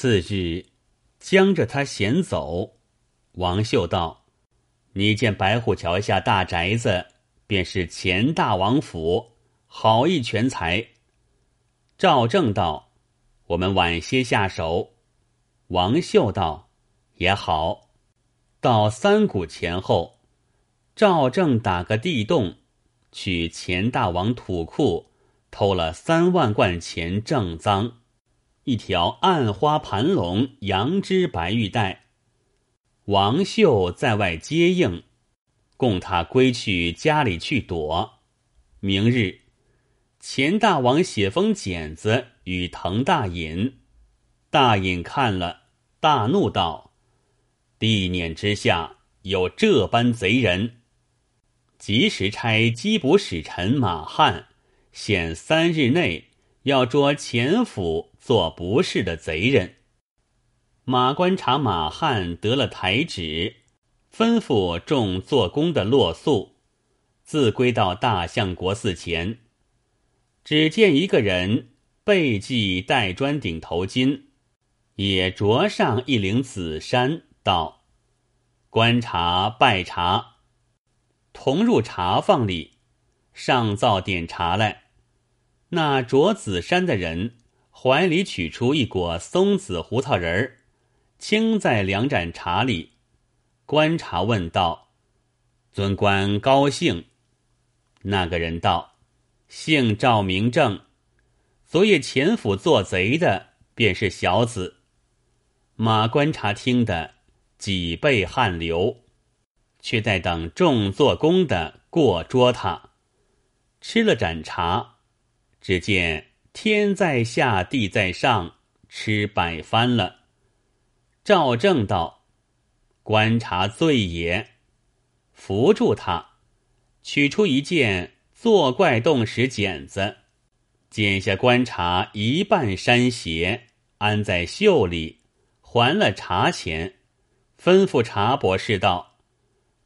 次日，将着他衔走。王秀道：“你见白虎桥下大宅子，便是钱大王府，好一全才。”赵正道：“我们晚些下手。”王秀道：“也好。”到三谷前后，赵正打个地洞，去钱大王土库偷了三万贯钱正赃。一条暗花盘龙羊脂白玉带，王秀在外接应，供他归去家里去躲。明日，钱大王写封简子与滕大隐，大隐看了，大怒道：“地辇之下有这般贼人！”及时差缉捕使臣马汉，限三日内要捉钱府。做不是的贼人，马观察马汉得了台旨，吩咐众做工的落宿，自归到大相国寺前。只见一个人背系带砖顶头巾，也着上一领紫衫，道：“观察拜茶。”同入茶坊里，上灶点茶来。那着紫衫的人。怀里取出一果松子胡桃仁儿，倾在两盏茶里。观察问道：“尊官高兴？”那个人道：“姓赵名正，昨夜前府做贼的便是小子。”马观察听得脊背汗流，却在等众做工的过捉他。吃了盏茶，只见。天在下，地在上，吃摆翻了。赵正道：“观察罪也。”扶住他，取出一件作怪洞石剪子，剪下观察一半山鞋，安在袖里，还了茶钱，吩咐茶博士道：“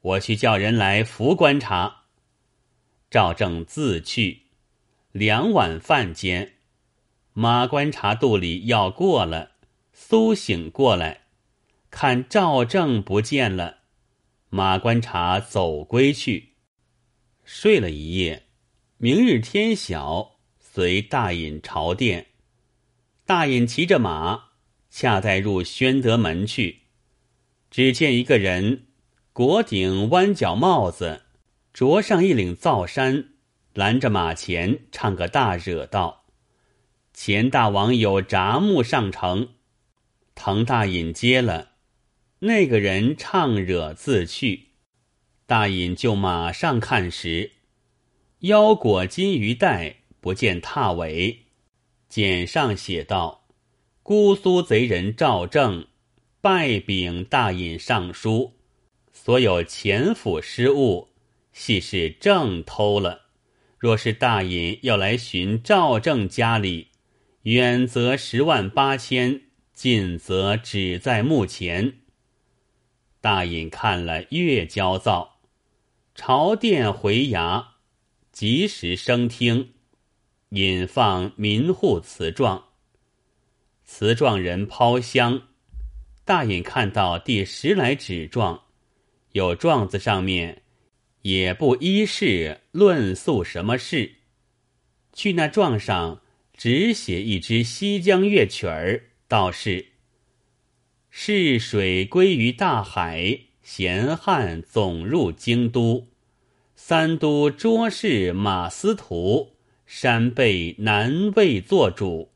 我去叫人来扶观察。”赵正自去。两碗饭间，马观察肚里要过了，苏醒过来，看赵正不见了，马观察走归去，睡了一夜。明日天晓，随大隐朝殿。大隐骑着马，恰待入宣德门去，只见一个人，裹顶弯角帽子，着上一领皂衫。拦着马前唱个大惹道：“钱大王有札木上城。”滕大隐接了，那个人唱惹自去。大隐就马上看时，腰裹金鱼带，不见踏尾。简上写道：“姑苏贼人赵正拜禀大隐尚书，所有钱府失物，系是正偷了。”若是大隐要来寻赵正家里，远则十万八千，近则只在目前。大隐看了越焦躁，朝殿回衙，及时升听，引放民户词状。词状人抛香，大隐看到第十来纸状，有状子上面。也不依事论诉什么事，去那状上只写一支西江乐曲儿，道是：逝水归于大海，闲汉总入京都。三都捉事马司徒，山背南魏做主。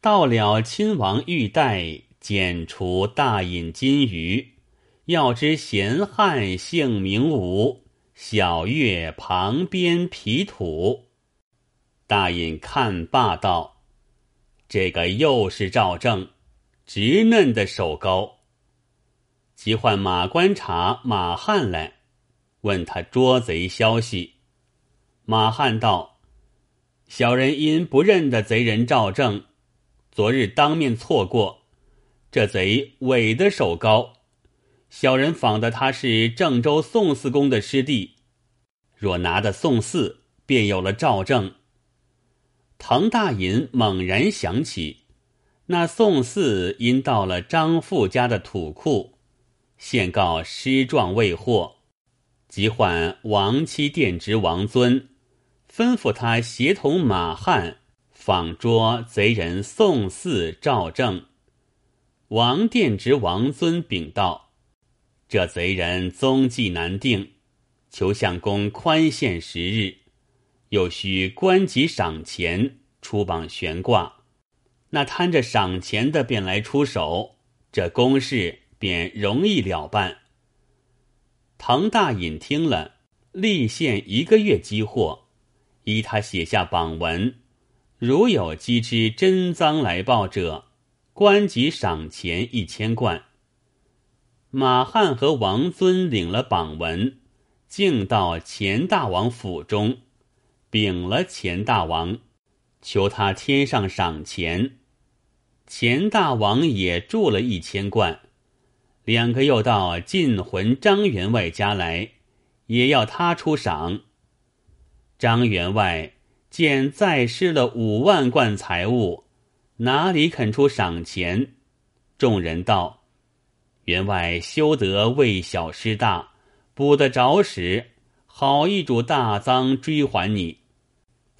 到了亲王玉带，剪除大隐金鱼。要知闲汉姓名无。小月旁边皮土，大隐看罢道：“这个又是赵正，直嫩的手高。”即唤马观察马汉来，问他捉贼消息。马汉道：“小人因不认得贼人赵正，昨日当面错过，这贼伪的手高。”小人仿的他是郑州宋四公的师弟，若拿的宋四，便有了赵正。滕大隐猛然想起，那宋四因到了张富家的土库，现告失状未获，即唤王妻殿直王尊，吩咐他协同马汉访捉贼人宋四、赵正。王殿直王尊禀道：“这贼人踪迹难定，求相公宽限时日，又需官级赏钱，出榜悬挂。”那贪着赏钱的便来出手，这公事便容易了办。唐大隐听了，立限一个月积货，依他写下榜文，如有击之真赃来报者，官级赏钱一千贯。马汉和王尊领了榜文，径到钱大王府中，禀了钱大王，求他添上赏钱。钱大王也铸了一千贯，两个又到禁魂张员外家来，也要他出赏。张员外见再失了五万贯财物，哪里肯出赏钱？众人道：“员外休得为小失大，补得着时，好一主大赃追还你。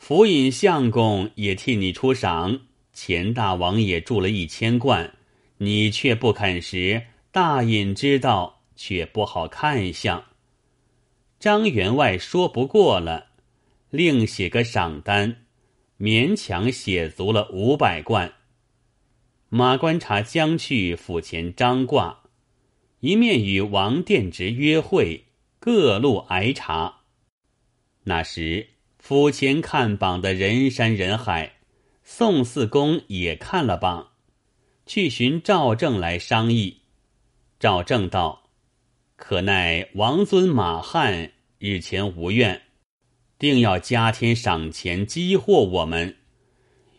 府尹相公也替你出赏。”钱大王也铸了一千贯，你却不肯时，大隐知道却不好看相。张员外说不过了，另写个赏单，勉强写足了五百贯。马观察将去府前张挂，一面与王殿直约会，各路挨查。那时府前看榜的人山人海。宋四公也看了榜，去寻赵正来商议。赵正道：“可奈王尊马汉日前无怨，定要加添赏钱激获我们；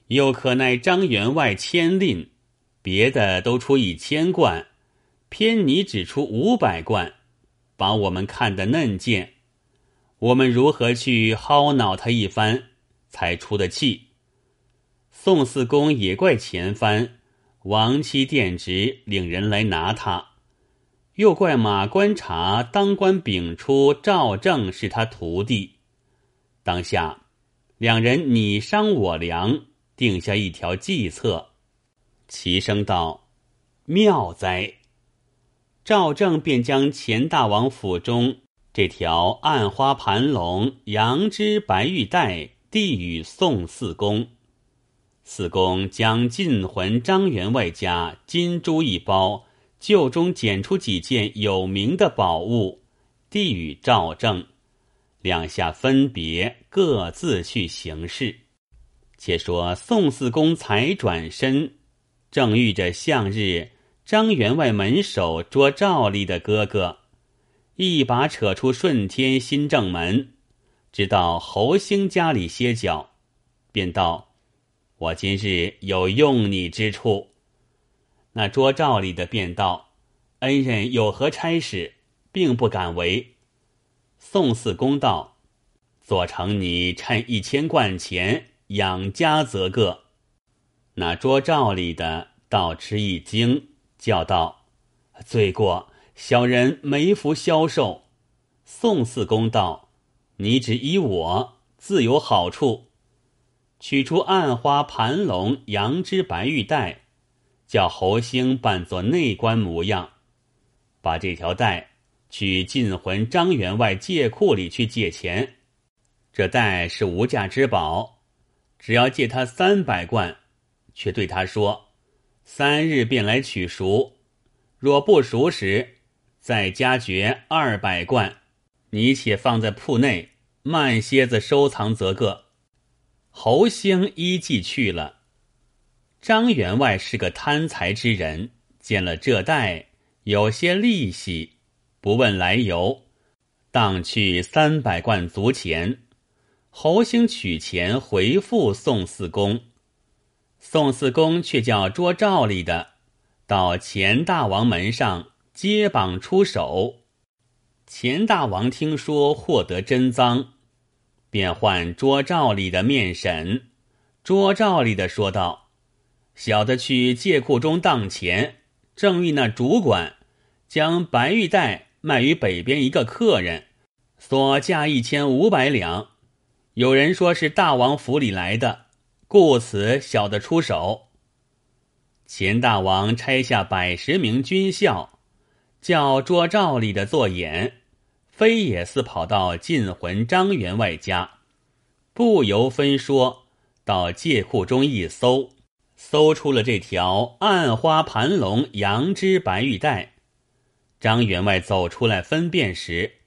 又可奈张员外签令，别的都出一千贯，偏你只出五百贯，把我们看得嫩贱。我们如何去薅恼他一番，才出得气？”宋四公也怪前番，王妻殿直领人来拿他，又怪马观察当官禀出赵正是他徒弟。当下两人你商我量，定下一条计策，齐声道：“妙哉！”赵正便将钱大王府中这条暗花盘龙、羊脂白玉带递与宋四公。四公将进魂张员外家金珠一包，旧中捡出几件有名的宝物，递与赵正，两下分别各自去行事。且说宋四公才转身，正遇着向日张员外门首捉赵丽的哥哥，一把扯出顺天新正门，直到侯兴家里歇脚，便道。我今日有用你之处。那捉赵里的便道：“恩人有何差事，并不敢为。”宋四公道：“做成你趁一千贯钱养家则个。”那捉赵里的倒吃一惊，叫道：“罪过，小人没福消受。”宋四公道：“你只依我，自有好处。”取出暗花盘龙、羊脂白玉带，叫侯兴扮作内官模样，把这条带去进魂张员外借库里去借钱。这带是无价之宝，只要借他三百贯，却对他说：三日便来取赎，若不赎时，再加爵二百贯。你且放在铺内，慢些子收藏则个。侯兴依计去了。张员外是个贪财之人，见了这袋有些利息，不问来由，当去三百贯足钱。侯兴取钱回复宋四公，宋四公却叫捉赵里的到钱大王门上接榜出手。钱大王听说获得真赃。便唤捉赵里的面审，捉赵里的说道：“小的去借库中当钱，正遇那主管将白玉带卖于北边一个客人，所价一千五百两。有人说是大王府里来的，故此小的出手。钱大王差下百十名军校，叫捉赵里的做眼，飞也似跑到进魂张员外家，不由分说，到借库中一搜。搜出了这条暗花盘龙羊脂白玉带，张员外走出来分辨时，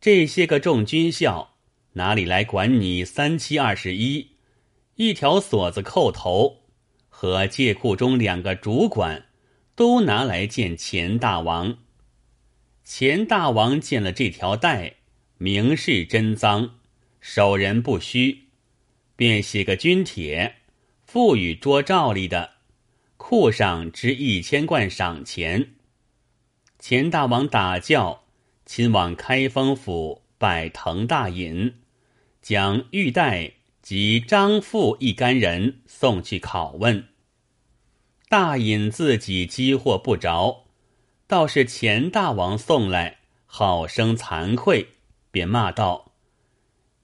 这些个众军校哪里来管你三七二十一？一条锁子扣头，和借库中两个主管都拿来见钱大王。钱大王见了这条带，明是真赃，手人不虚，便写个军帖。赋予捉赵立的库上支一千贯赏钱。钱大王打轿，亲往开封府拜滕大尹，将玉带及张富一干人送去拷问。大尹自己积获不着，倒是钱大王送来，好生惭愧，便骂道：“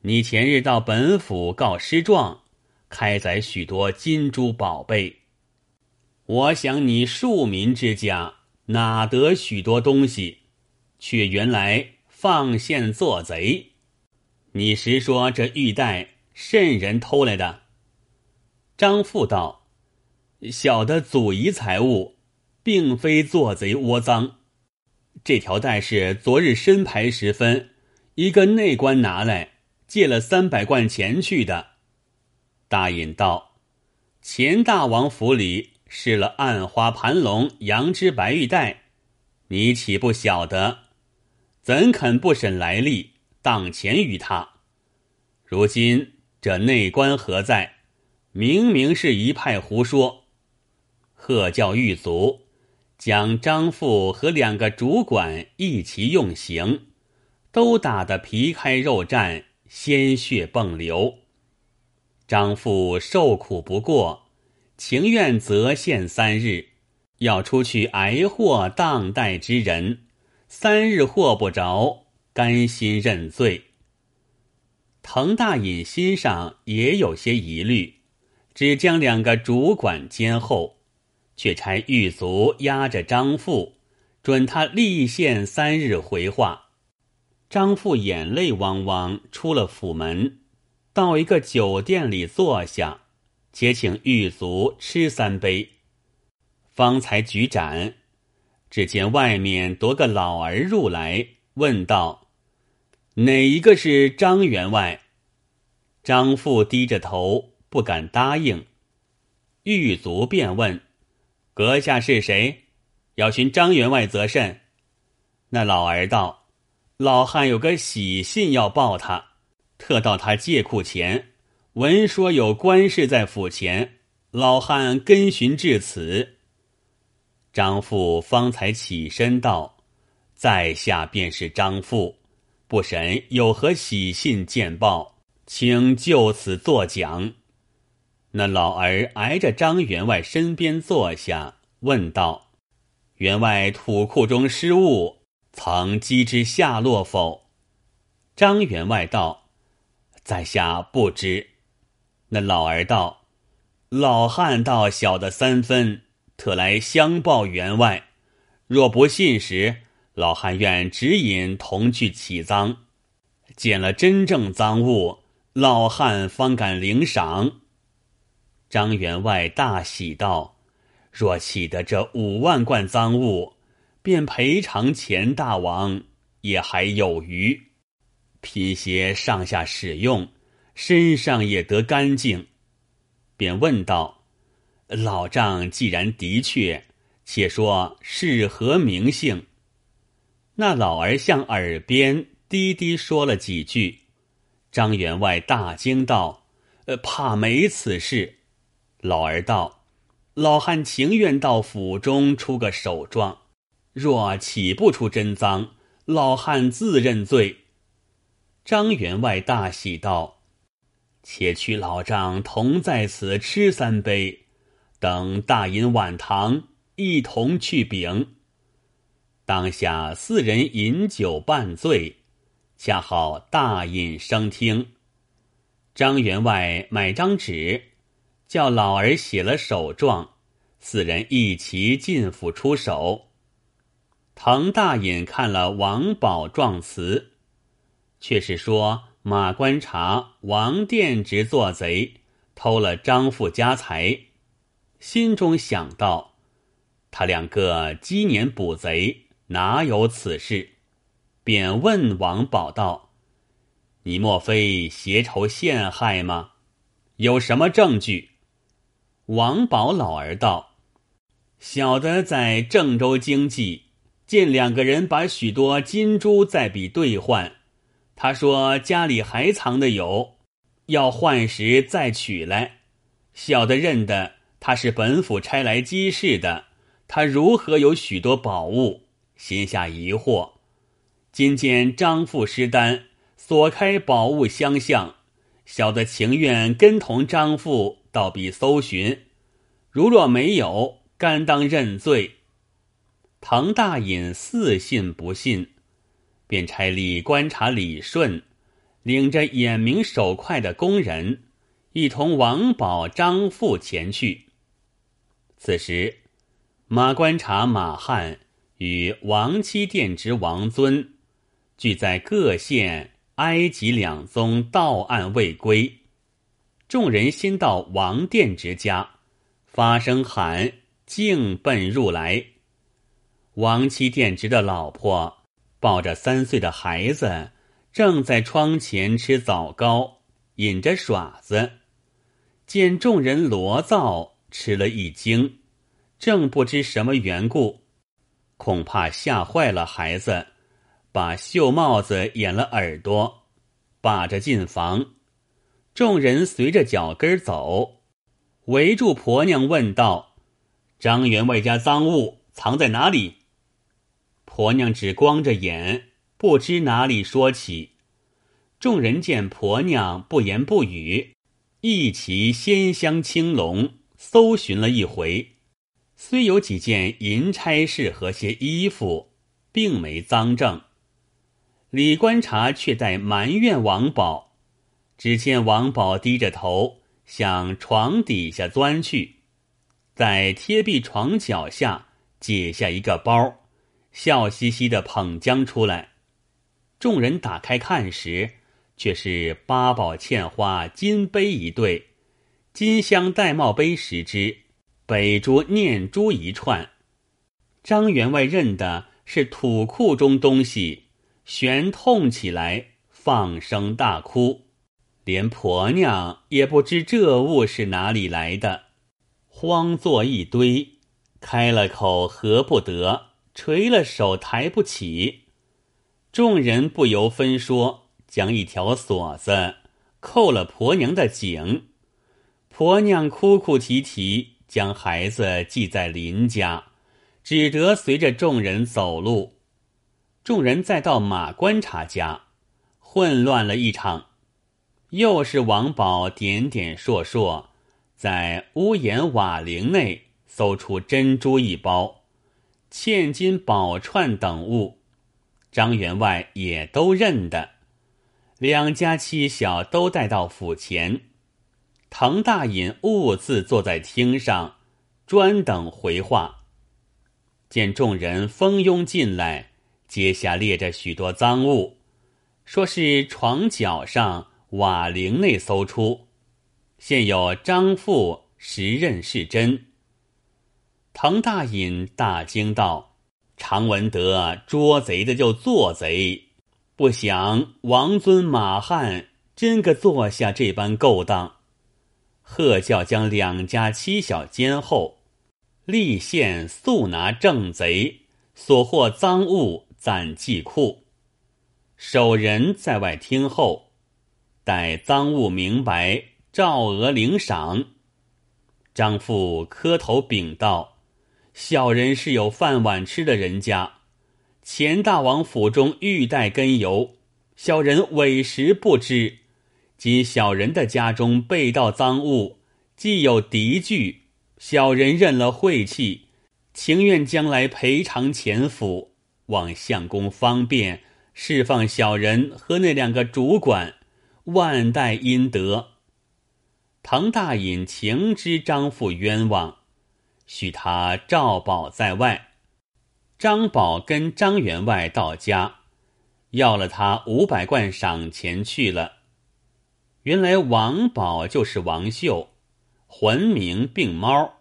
你前日到本府告失状。”开载许多金珠宝贝，我想你庶民之家哪得许多东西，却原来放线做贼。你实说这玉带甚人偷来的？张富道：“小的祖遗财物，并非做贼窝赃。这条带是昨日申牌时分，一个内官拿来借了三百贯钱去的。”大隐道：“钱大王府里失了暗花盘龙、羊脂白玉带，你岂不晓得？怎肯不审来历，当钱于他？如今这内官何在？明明是一派胡说！贺教狱卒将张富和两个主管一齐用刑，都打得皮开肉绽，鲜血迸流。”张富受苦不过，情愿择限三日，要出去挨货当代之人，三日祸不着，甘心认罪。滕大隐心上也有些疑虑，只将两个主管监候，却差狱卒押着张富，准他立限三日回话。张富眼泪汪汪出了府门。到一个酒店里坐下，且请狱卒吃三杯，方才举盏。只见外面多个老儿入来，问道：“哪一个是张员外？”张富低着头不敢答应。狱卒便问：“阁下是谁？要寻张员外则甚？”那老儿道：“老汉有个喜信要报他。”特到他借库前，闻说有官事在府前，老汉跟寻至此。张富方才起身道：“在下便是张富，不审有何喜信见报，请就此作讲。”那老儿挨着张员外身边坐下，问道：“员外土库中失物，曾击之下落否？”张员外道。在下不知，那老儿道：“老汉道晓得三分，特来相报员外。若不信时，老汉愿指引同去起赃。见了真正赃物，老汉方敢领赏。”张员外大喜道：“若起得这五万贯赃物，便赔偿钱大王，也还有余。”品些上下使用，身上也得干净，便问道：“老丈既然的确，且说是何名姓？”那老儿向耳边低低说了几句。张员外大惊道：“呃，怕没此事。”老儿道：“老汉情愿到府中出个手状，若起不出真赃，老汉自认罪。”张员外大喜道：“且取老丈同在此吃三杯，等大饮晚堂，一同去禀。当下四人饮酒半醉，恰好大饮升听。张员外买张纸，叫老儿写了手状，四人一齐进府出手。滕大隐看了王宝状词，却是说马观察王殿直做贼，偷了张富家财，心中想到：他两个积年捕贼。哪有此事？便问王宝道：“你莫非携仇陷害吗？有什么证据？”王宝老儿道：“小的在郑州经济，见两个人把许多金珠在比兑换。他说家里还藏的有，要换时再取来。小的认得他是本府差来稽事的，他如何有许多宝物？”心下疑惑，今见张父失单所开宝物相向，小的情愿跟同张父到彼搜寻。如若没有，甘当认罪。滕大隐似信不信，便差李观察李顺，领着眼明手快的工人，一同王宝、张富前去。此时，马观察马汉。与王七殿之王尊俱在各县埃及两宗到案未归，众人先到王殿之家，发声喊，径奔入来。王七殿直的老婆抱着三岁的孩子，正在窗前吃枣糕，引着耍子，见众人罗造，吃了一惊，正不知什么缘故。恐怕吓坏了孩子，把绣帽子掩了耳朵，把着进房。众人随着脚跟走，围住婆娘问道：“张员外家赃物藏在哪里？”婆娘只光着眼，不知哪里说起。众人见婆娘不言不语，一齐先香青龙搜寻了一回。虽有几件银差事和些衣服，并没赃证。李观察却在埋怨王宝，只见王宝低着头向床底下钻去，在贴壁床脚下解下一个包，笑嘻嘻的捧将出来。众人打开看时，却是八宝嵌花金杯一对，金镶玳瑁杯十只。北珠念珠一串，张员外认的是土库中东西，悬痛起来，放声大哭，连婆娘也不知这物是哪里来的，慌作一堆，开了口合不得，垂了手抬不起，众人不由分说，将一条锁子扣了婆娘的颈，婆娘哭哭啼啼。将孩子寄在邻家，只得随着众人走路。众人再到马观察家，混乱了一场。又是王宝点点烁烁，在屋檐瓦棂内搜出珍珠一包、嵌金宝串等物。张员外也都认得，两家妻小都带到府前。滕大隐兀自坐在厅上，专等回话。见众人蜂拥进来，阶下列着许多赃物，说是床脚上、瓦陵内搜出，现有张父实认是真。滕大隐大惊道：“常闻得捉贼的就做贼，不想王尊马汉真个做下这般勾当。”贺教将两家妻小监后，立县速拿正贼所获赃物暂记库。守人在外听候，待赃物明白，照额领赏。张父磕头禀道：“小人是有饭碗吃的人家，钱大王府中玉带根由，小人委实不知。”今小人的家中被盗赃物，既有敌据，小人认了晦气，情愿将来赔偿钱府，望相公方便释放小人和那两个主管，万代阴德。滕大隐情知张父冤枉，许他赵宝在外。张宝跟张员外到家，要了他五百贯赏钱去了。原来王宝就是王秀，魂名病猫。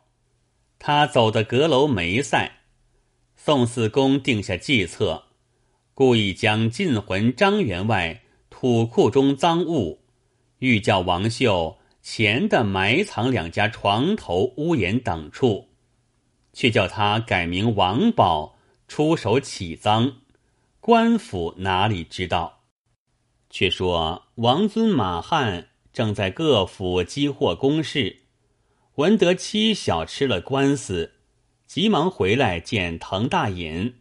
他走的阁楼没赛，宋四公定下计策，故意将进魂张员外土库中赃物，欲叫王秀钱的埋藏两家床头、屋檐等处，却叫他改名王宝。出手起赃，官府哪里知道？却说王尊、马汉正在各府积获公事，闻得妻小吃了官司，急忙回来见滕大隐。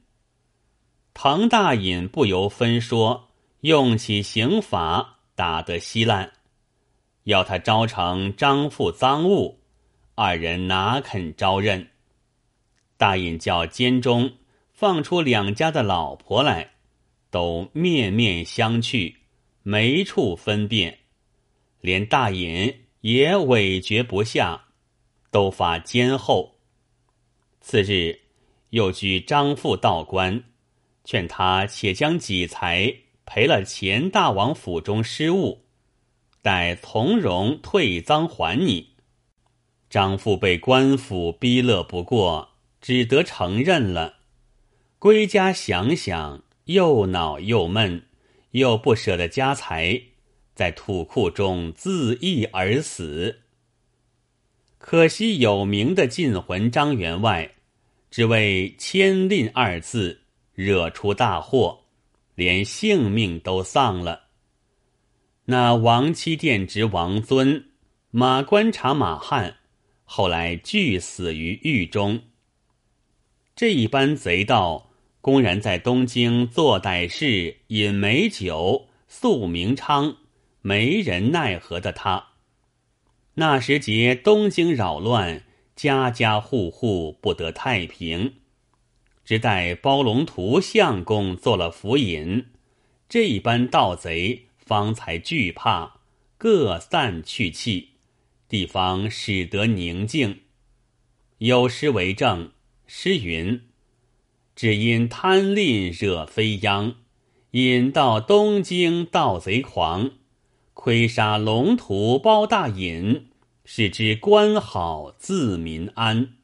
滕大隐不由分说，用起刑法打得稀烂，要他招成张富赃物，二人哪肯招认？大隐叫监中。放出两家的老婆来，都面面相觑，没处分辨，连大隐也委决不下，都发监候。次日，又举张富道官，劝他且将己财赔了钱大王府中失物，待从容退赃还你。张父被官府逼勒不过，只得承认了。归家想想，又恼又闷，又不舍得家财，在土库中自缢而死。可惜有名的禁魂张员外，只为签令二字，惹出大祸，连性命都丧了。那王七殿直王尊、马观察马汉，后来俱死于狱中。这一般贼盗。公然在东京做歹事、饮美酒、宿名昌，没人奈何的他。那时节东京扰乱，家家户户不得太平，只待包龙图相公做了府尹，这一般盗贼方才惧怕，各散去气，地方使得宁静。有诗为证，诗云。只因贪吝惹飞殃，引到东京盗贼狂，窥杀龙图包大隐，使之官好自民安。